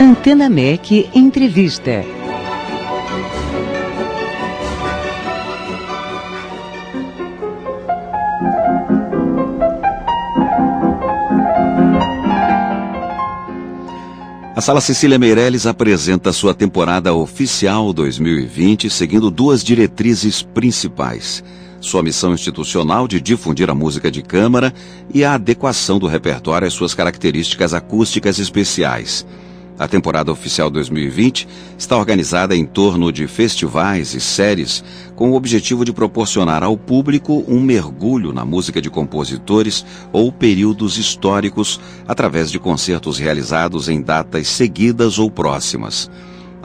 Antena MEC Entrevista. A Sala Cecília Meirelles apresenta sua temporada oficial 2020 seguindo duas diretrizes principais. Sua missão institucional de difundir a música de câmara e a adequação do repertório às suas características acústicas especiais. A temporada oficial 2020 está organizada em torno de festivais e séries com o objetivo de proporcionar ao público um mergulho na música de compositores ou períodos históricos através de concertos realizados em datas seguidas ou próximas.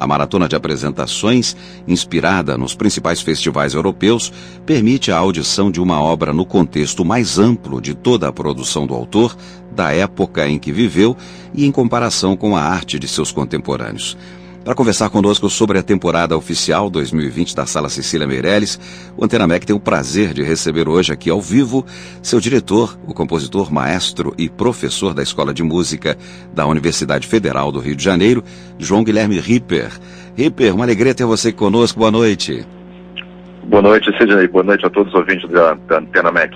A maratona de apresentações, inspirada nos principais festivais europeus, permite a audição de uma obra no contexto mais amplo de toda a produção do autor, da época em que viveu e em comparação com a arte de seus contemporâneos. Para conversar conosco sobre a temporada oficial 2020 da Sala Cecília Meirelles, o Antena Mec tem o prazer de receber hoje aqui ao vivo seu diretor, o compositor, maestro e professor da Escola de Música da Universidade Federal do Rio de Janeiro, João Guilherme Ripper. Ripper, uma alegria ter você conosco. Boa noite. Boa noite, Sidney. Boa noite a todos os ouvintes da, da Antena Mec.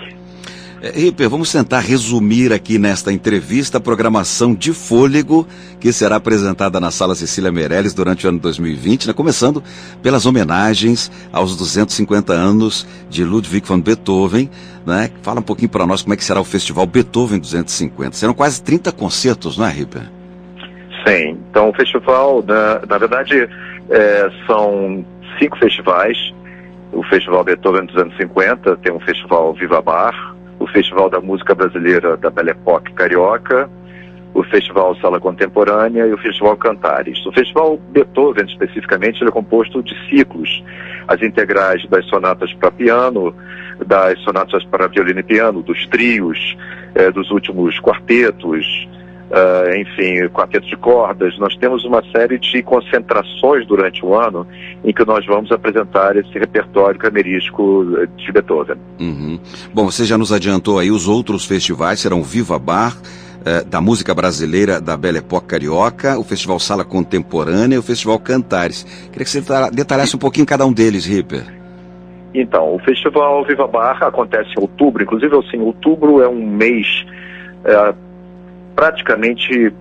É, Ripper, vamos tentar resumir aqui nesta entrevista a programação de fôlego que será apresentada na Sala Cecília Meirelles durante o ano 2020, né? começando pelas homenagens aos 250 anos de Ludwig van Beethoven. Né? Fala um pouquinho para nós como é que será o Festival Beethoven 250. Serão quase 30 concertos, não é, Ripper? Sim. Então, o festival, na, na verdade, é, são cinco festivais. O Festival Beethoven 250, tem um festival Viva Bar, o Festival da Música Brasileira da Belle Époque Carioca, o Festival Sala Contemporânea e o Festival Cantares. O Festival Beethoven, especificamente, é composto de ciclos. As integrais das sonatas para piano, das sonatas para violino e piano, dos trios, eh, dos últimos quartetos, Uh, enfim, quartetos de cordas. Nós temos uma série de concentrações durante o ano em que nós vamos apresentar esse repertório camerístico de Beethoven. Uhum. Bom, você já nos adiantou aí, os outros festivais serão Viva Bar, uh, da música brasileira da Belle Époque Carioca, o Festival Sala Contemporânea e o Festival Cantares. Queria que você detalhasse um pouquinho cada um deles, Ripper. Então, o Festival Viva Bar acontece em outubro, inclusive assim, outubro é um mês é, praticamente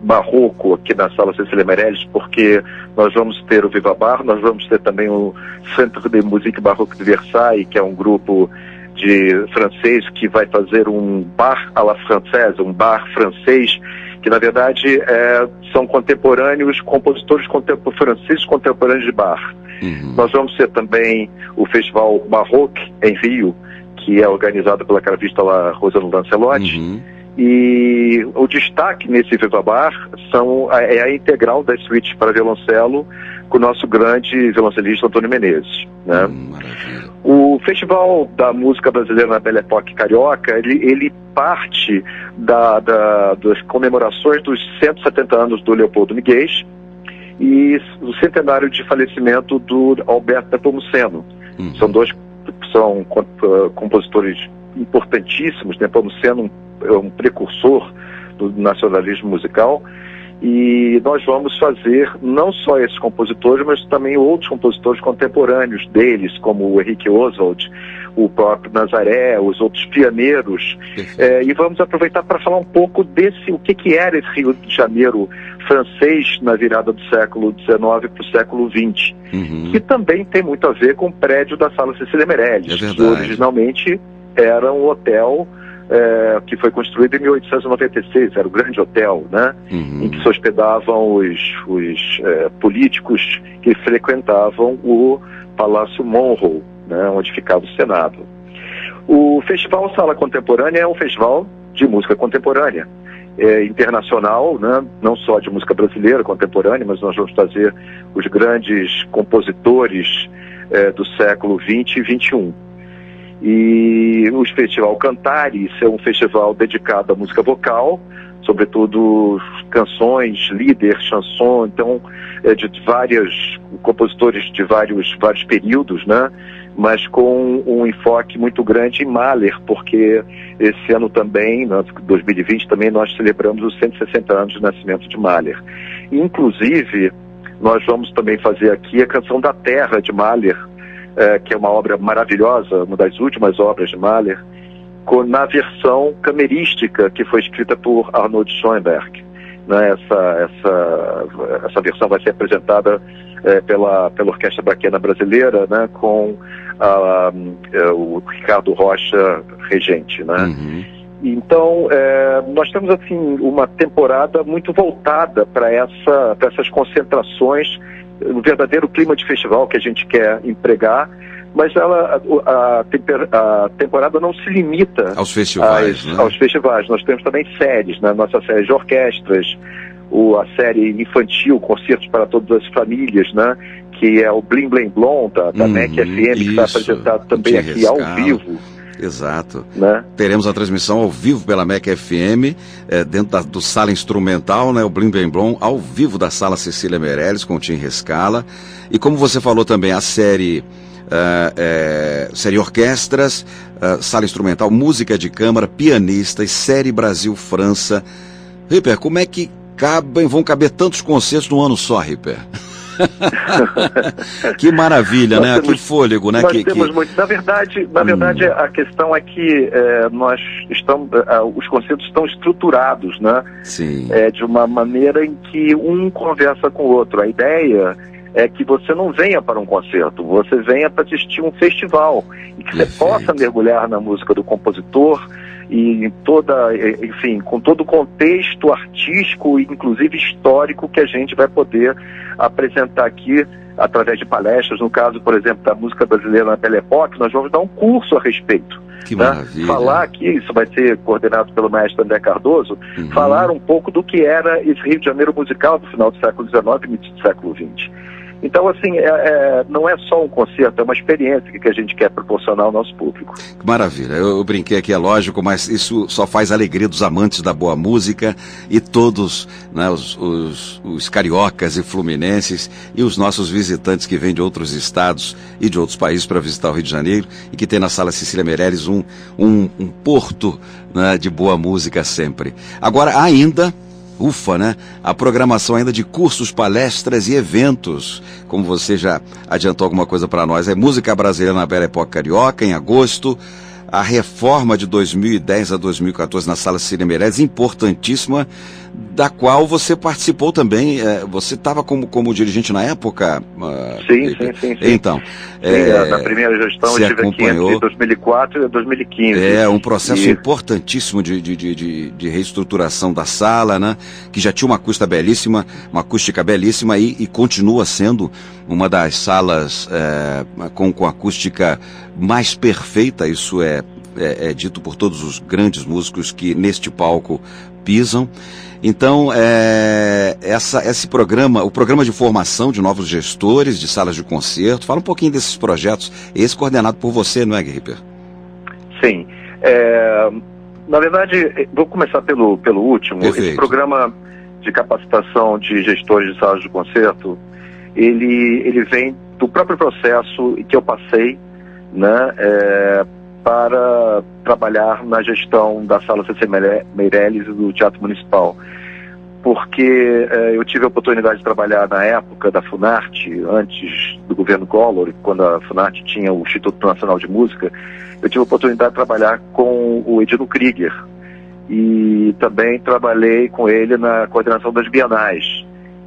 barroco aqui na Sala Cecília Meirelles, porque nós vamos ter o Viva Bar, nós vamos ter também o Centre de Musique Barroque de Versailles, que é um grupo de francês que vai fazer um bar à la française, um bar francês, que na verdade é, são contemporâneos, compositores franceses contemporâneos de bar. Uhum. Nós vamos ter também o Festival Barroque em Rio, que é organizado pela cravista lá Rosana Lancelotti. Uhum e o destaque nesse Viva Bar são, é a integral das suítes para violoncelo com o nosso grande violoncelista Antônio Menezes. Né? Hum, o Festival da Música Brasileira na Belle Époque Carioca, ele, ele parte da, da, das comemorações dos 170 anos do Leopoldo Miguel e do centenário de falecimento do Alberto Nepomuceno. Uhum. São dois são uh, compositores importantíssimos, Nepomuceno um é um precursor do nacionalismo musical. E nós vamos fazer não só esses compositores, mas também outros compositores contemporâneos deles, como o Henrique Oswald, o próprio Nazaré, os outros pioneiros. É, e vamos aproveitar para falar um pouco desse, o que, que era esse Rio de Janeiro francês na virada do século XIX para o século XX, uhum. que também tem muito a ver com o prédio da Sala Cecília Meirelles, é que originalmente era um hotel é, que foi construído em 1896, era o grande hotel, né? Uhum. Em que se hospedavam os, os é, políticos que frequentavam o Palácio Monroe, né? onde ficava o Senado. O Festival Sala Contemporânea é um festival de música contemporânea. É, internacional, né? não só de música brasileira contemporânea, mas nós vamos trazer os grandes compositores é, do século 20 e 21. E o Festival Cantares é um festival dedicado à música vocal, sobretudo canções, líder, chanson, então é de vários compositores de vários, vários períodos, né? Mas com um enfoque muito grande em Mahler, porque esse ano também, 2020, também nós celebramos os 160 anos de nascimento de Mahler. inclusive, nós vamos também fazer aqui a canção da Terra de Mahler, é, que é uma obra maravilhosa, uma das últimas obras de Mahler, com, na versão camerística que foi escrita por Arnold Schoenberg. Né, essa, essa, essa versão vai ser apresentada é, pela, pela Orquestra Braquena Brasileira, né, com a, a, é, o Ricardo Rocha regente. Né? Uhum. Então, é, nós temos assim uma temporada muito voltada para essa, essas concentrações, o verdadeiro clima de festival que a gente quer empregar, mas ela, a, a, a temporada não se limita aos festivais. Às, né? Aos festivais. Nós temos também séries, né? nossa série de orquestras, o, a série infantil, Concertos para Todas as Famílias, né? que é o Blim Blim Blom, da, da uhum, MEC FM, que está apresentado também aqui ao vivo. Exato. Né? Teremos a transmissão ao vivo pela MEC FM, é, dentro da, do sala instrumental, né, o Blim Blim Blom, ao vivo da sala Cecília Meirelles, com o Tim Rescala. E como você falou também, a série, uh, é, série orquestras, uh, sala instrumental, música de câmara, pianistas, série Brasil-França. Ripper, como é que cabem, vão caber tantos concertos no ano só, Ripper? que maravilha, nós né? Temos, que fôlego, né? Nós que, temos que... muito. Na verdade, na hum. verdade, a questão é que é, nós estamos, é, os conceitos estão estruturados, né? Sim. É, de uma maneira em que um conversa com o outro. A ideia é que você não venha para um concerto, você venha para assistir um festival e que Perfeito. você possa mergulhar na música do compositor e toda, enfim, com todo o contexto artístico e inclusive histórico que a gente vai poder apresentar aqui através de palestras, no caso, por exemplo, da música brasileira na Époque, nós vamos dar um curso a respeito. Que né? maravilha. Falar aqui, isso vai ser coordenado pelo maestro André Cardoso, uhum. falar um pouco do que era esse Rio de Janeiro musical do final do século XIX e início do século XX. Então, assim, é, é, não é só um concerto, é uma experiência que a gente quer proporcionar ao nosso público. Maravilha. Eu, eu, brinquei aqui, é lógico, mas isso só faz alegria dos amantes da boa música e todos né, os, os, os cariocas e fluminenses e os nossos visitantes que vêm de outros estados e de outros países para visitar o Rio de Janeiro e que tem na Sala Cecília Meirelles um, um, um porto né, de boa música sempre. Agora, ainda Ufa, né? A programação ainda de cursos, palestras e eventos. Como você já adiantou alguma coisa para nós, é Música Brasileira na Bela Época Carioca, em agosto a reforma de 2010 a 2014 na Sala Cine Meirelles, importantíssima, da qual você participou também. É, você estava como, como dirigente na época? Uh, sim, sim, sim, sim, Então. Sim, é, na primeira gestão eu estive acompanhou, aqui entre 2004 e 2015. É, um processo e... importantíssimo de, de, de, de, reestruturação da sala, né? Que já tinha uma acústica belíssima, uma acústica belíssima e, e continua sendo uma das salas é, com, com acústica mais perfeita, isso é, é, é, dito por todos os grandes músicos que neste palco pisam. Então, é, essa, esse programa, o programa de formação de novos gestores de salas de concerto, fala um pouquinho desses projetos, esse coordenado por você, não é, Gripper? Sim. É, na verdade, vou começar pelo, pelo último. Perfeito. Esse programa de capacitação de gestores de salas de concerto, ele, ele vem do próprio processo que eu passei né, é, para trabalhar na gestão da Sala CC Meirelles e do Teatro Municipal. Porque é, eu tive a oportunidade de trabalhar na época da Funarte, antes do governo Collor, quando a Funarte tinha o Instituto Nacional de Música, eu tive a oportunidade de trabalhar com o Edino Krieger. E também trabalhei com ele na coordenação das bienais.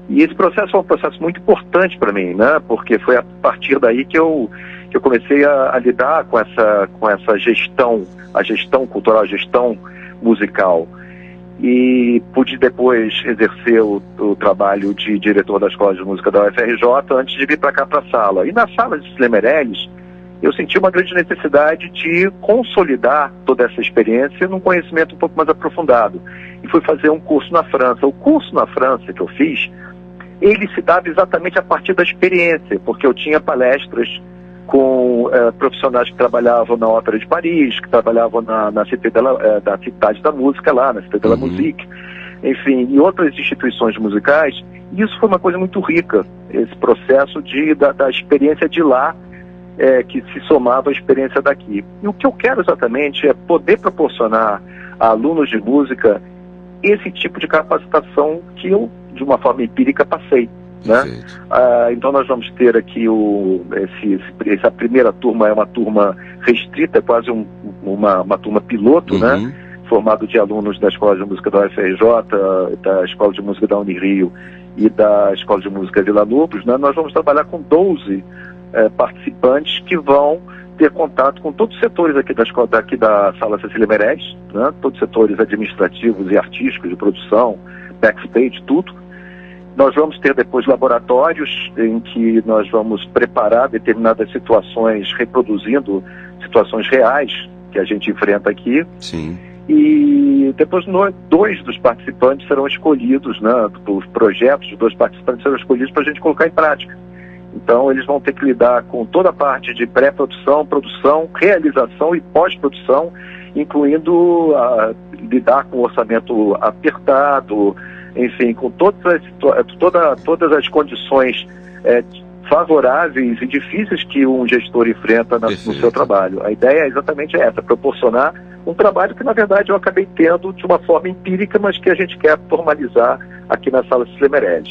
E esse processo foi um processo muito importante para mim, né? Porque foi a partir daí que eu, eu comecei a, a, lidar com essa, com essa gestão, a gestão cultural, a gestão musical. E pude depois exercer o, o trabalho de diretor da Escola de Música da UFRJ antes de vir para cá para a sala. E na sala de Slemereles, eu senti uma grande necessidade de consolidar toda essa experiência num conhecimento um pouco mais aprofundado. E fui fazer um curso na França. O curso na França que eu fiz ele se dava exatamente a partir da experiência, porque eu tinha palestras com é, profissionais que trabalhavam na Ópera de Paris, que trabalhavam na, na Cité de la, é, da Cidade da Música lá, na Cité de la uhum. Musique, enfim, e outras instituições musicais. E isso foi uma coisa muito rica, esse processo de, da, da experiência de lá é, que se somava à experiência daqui. E o que eu quero exatamente é poder proporcionar a alunos de música esse tipo de capacitação que eu de uma forma empírica, passei. Né? Ah, então nós vamos ter aqui o, esse, esse, essa primeira turma é uma turma restrita, é quase um, uma, uma turma piloto, né? uhum. né? Formado de alunos da Escola de Música da UFRJ, da Escola de Música da Unirio e da Escola de Música Vila Lobos, né? Nós vamos trabalhar com 12 eh, participantes que vão ter contato com todos os setores aqui da escola, daqui da Sala Cecília Meirelles, né? todos os setores administrativos e artísticos, de produção, backstage, tudo. Nós vamos ter depois laboratórios em que nós vamos preparar determinadas situações, reproduzindo situações reais que a gente enfrenta aqui. Sim. E depois dois dos participantes serão escolhidos, né? Os projetos dos dois participantes serão escolhidos para a gente colocar em prática. Então, eles vão ter que lidar com toda a parte de pré-produção, produção, realização e pós-produção, incluindo uh, lidar com o orçamento apertado, enfim, com todas as, toda, todas as condições é, favoráveis e difíceis que um gestor enfrenta na, no seu trabalho. A ideia é exatamente essa, proporcionar um trabalho que, na verdade, eu acabei tendo de uma forma empírica, mas que a gente quer formalizar aqui na Sala Cília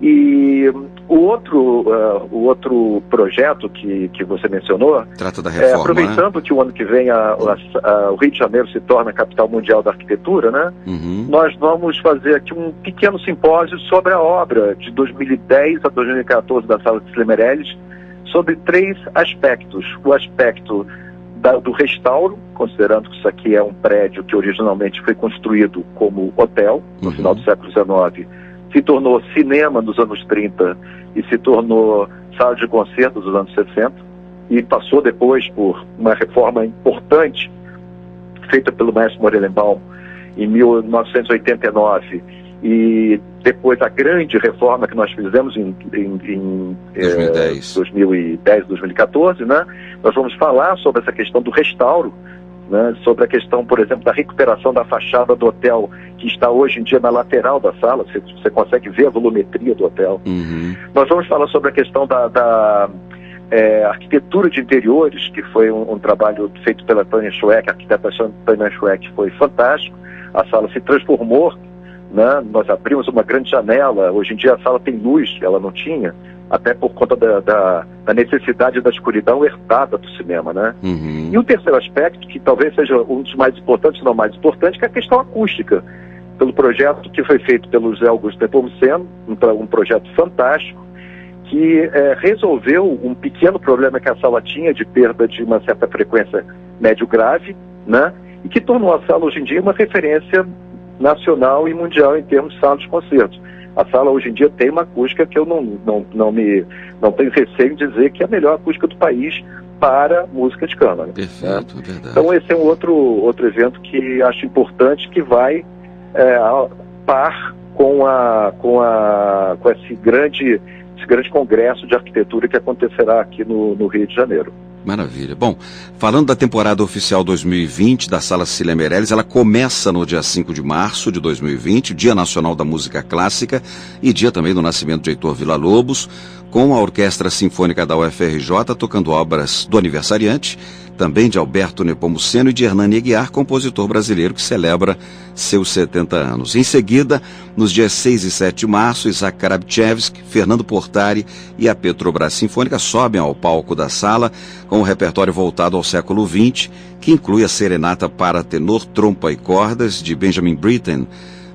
e o outro, uh, o outro projeto que, que você mencionou, Trata da reforma, é, aproveitando né? que o ano que vem a, a, a, o Rio de Janeiro se torna a capital mundial da arquitetura, né? Uhum. Nós vamos fazer aqui um pequeno simpósio sobre a obra de 2010 a 2014 da Sala de Meirelles, sobre três aspectos. O aspecto da, do restauro, considerando que isso aqui é um prédio que originalmente foi construído como hotel no uhum. final do século XIX se tornou cinema nos anos 30 e se tornou sala de concertos dos anos 60 e passou depois por uma reforma importante feita pelo Maestro Morelenbaum em 1989 e depois a grande reforma que nós fizemos em, em, em 2010. Eh, 2010, 2014, né? Nós vamos falar sobre essa questão do restauro né, sobre a questão, por exemplo, da recuperação da fachada do hotel, que está hoje em dia na lateral da sala, você, você consegue ver a volumetria do hotel. Uhum. Nós vamos falar sobre a questão da, da é, arquitetura de interiores, que foi um, um trabalho feito pela Tânia Schweck, a arquiteta Tânia Schweck foi fantástico. A sala se transformou, né? nós abrimos uma grande janela, hoje em dia a sala tem luz, ela não tinha até por conta da, da, da, necessidade da escuridão herdada do cinema, né? Uhum. E o terceiro aspecto, que talvez seja um dos mais importantes, se não mais importante, que é a questão acústica. Pelo projeto que foi feito pelo José Augusto Nepomuceno, um, um projeto fantástico, que é, resolveu um pequeno problema que a sala tinha de perda de uma certa frequência médio grave, né? E que tornou a sala hoje em dia uma referência nacional e mundial em termos de sala de concertos. A sala hoje em dia tem uma acústica que eu não, não, não, me, não tenho receio em dizer que é a melhor acústica do país para música de câmara. Né? Perfeito, né? verdade. Então esse é um outro, outro evento que acho importante que vai é, par com, a, com, a, com esse, grande, esse grande congresso de arquitetura que acontecerá aqui no, no Rio de Janeiro. Maravilha. Bom, falando da temporada oficial 2020 da Sala Cecília Meirelles, ela começa no dia 5 de março de 2020, Dia Nacional da Música Clássica e dia também do nascimento de Heitor Villa-Lobos, com a Orquestra Sinfônica da UFRJ tocando obras do aniversariante, também de Alberto Nepomuceno e de Hernani Aguiar, compositor brasileiro que celebra seus 70 anos. Em seguida, nos dias 6 e 7 de março, Isaac Karabchevsky, Fernando Portari e a Petrobras Sinfônica sobem ao palco da sala com um repertório voltado ao século XX, que inclui a serenata para tenor, trompa e cordas de Benjamin Britten.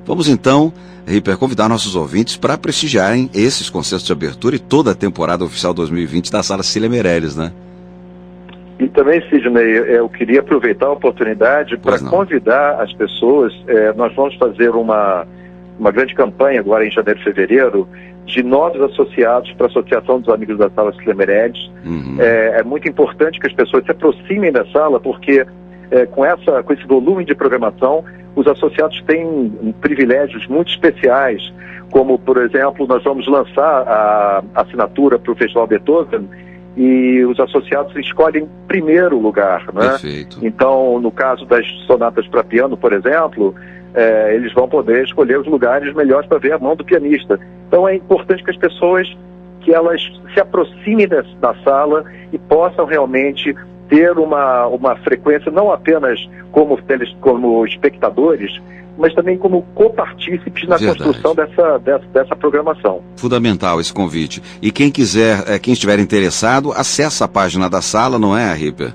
Vamos então Ripper, convidar nossos ouvintes para prestigiarem esses concertos de abertura e toda a temporada oficial 2020 da Sala Cília Meirelles, né? E também, Sidney, eu queria aproveitar a oportunidade para convidar as pessoas. É, nós vamos fazer uma, uma grande campanha agora em janeiro e fevereiro de novos associados para a Associação dos Amigos da Sala Meirelles. Uhum. É, é, muito importante que as pessoas se aproximem da sala, porque é, com, essa, com esse volume de programação, os associados têm privilégios muito especiais, como, por exemplo, nós vamos lançar a assinatura para o Festival Beethoven e os associados escolhem primeiro lugar. Né? Perfeito. Então, no caso das sonatas para piano, por exemplo, é, eles vão poder escolher os lugares melhores para ver a mão do pianista. Então, é importante que as pessoas que elas se aproximem da, da sala e possam realmente ter uma, uma frequência não apenas como, como espectadores, mas também como copartícipes na Verdade. construção dessa, dessa, dessa, programação. Fundamental esse convite. E quem quiser, é, quem estiver interessado, acessa a página da sala, não é, Ripper?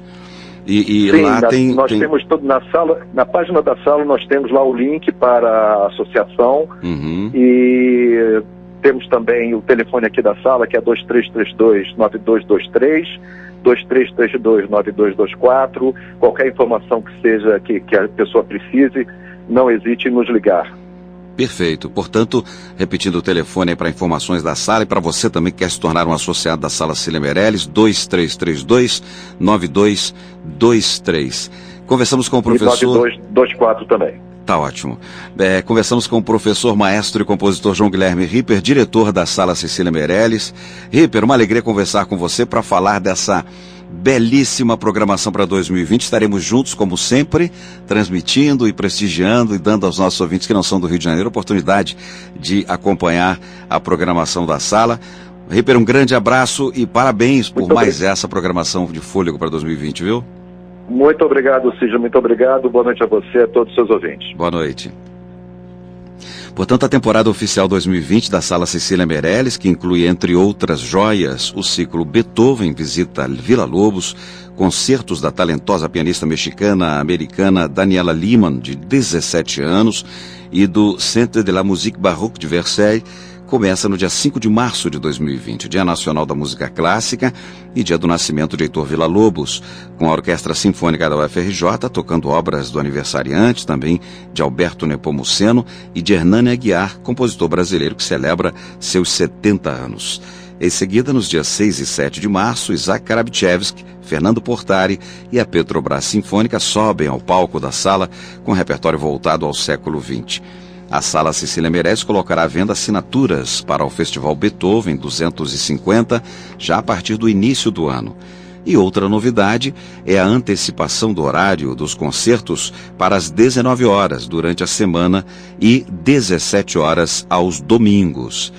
E, e Sim, lá na, tem. Nós tem... temos todo na sala, na página da sala nós temos lá o link para a associação uhum. e temos também o telefone aqui da sala, que é 2332-9223, 2332-9224. Qualquer informação que seja que, que a pessoa precise, não hesite em nos ligar. Perfeito. Portanto, repetindo o telefone para informações da sala e para você também que quer se tornar um associado da sala Cília Meirelles, 2332-9223. Conversamos com o professor. E 9224 também. Tá ótimo. É, conversamos com o professor, maestro e compositor João Guilherme Ripper, diretor da Sala Cecília Meirelles. Ripper, uma alegria conversar com você para falar dessa belíssima programação para 2020. Estaremos juntos, como sempre, transmitindo e prestigiando e dando aos nossos ouvintes que não são do Rio de Janeiro a oportunidade de acompanhar a programação da sala. Ripper, um grande abraço e parabéns por Muito mais bem. essa programação de fôlego para 2020, viu? Muito obrigado, Cid. Muito obrigado. Boa noite a você e a todos os seus ouvintes. Boa noite. Portanto, a temporada oficial 2020 da Sala Cecília Meirelles, que inclui, entre outras joias, o ciclo Beethoven Visita Vila Lobos, concertos da talentosa pianista mexicana-americana Daniela Lehmann, de 17 anos, e do Centre de la Musique Baroque de Versailles, começa no dia 5 de março de 2020, Dia Nacional da Música Clássica e dia do nascimento de Heitor Villa-Lobos, com a Orquestra Sinfônica da UFRJ tocando obras do aniversariante, também de Alberto Nepomuceno e de Hernani Aguiar, compositor brasileiro que celebra seus 70 anos. Em seguida, nos dias 6 e 7 de março, Isaac Karabchevsky, Fernando Portari e a Petrobras Sinfônica sobem ao palco da sala com repertório voltado ao século XX. A Sala Cecília Meirelles colocará à venda assinaturas para o Festival Beethoven 250 já a partir do início do ano. E outra novidade é a antecipação do horário dos concertos para as 19 horas durante a semana e 17 horas aos domingos.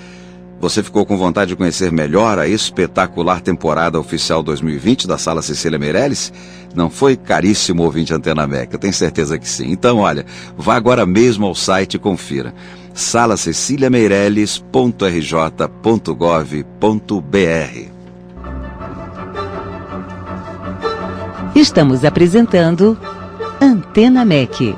Você ficou com vontade de conhecer melhor a espetacular temporada oficial 2020 da Sala Cecília Meirelles? Não foi caríssimo ouvinte Antena Meca, tenho certeza que sim. Então, olha, vá agora mesmo ao site e confira. salaceciliameireles.rj.gov.br Estamos apresentando Antena MEC.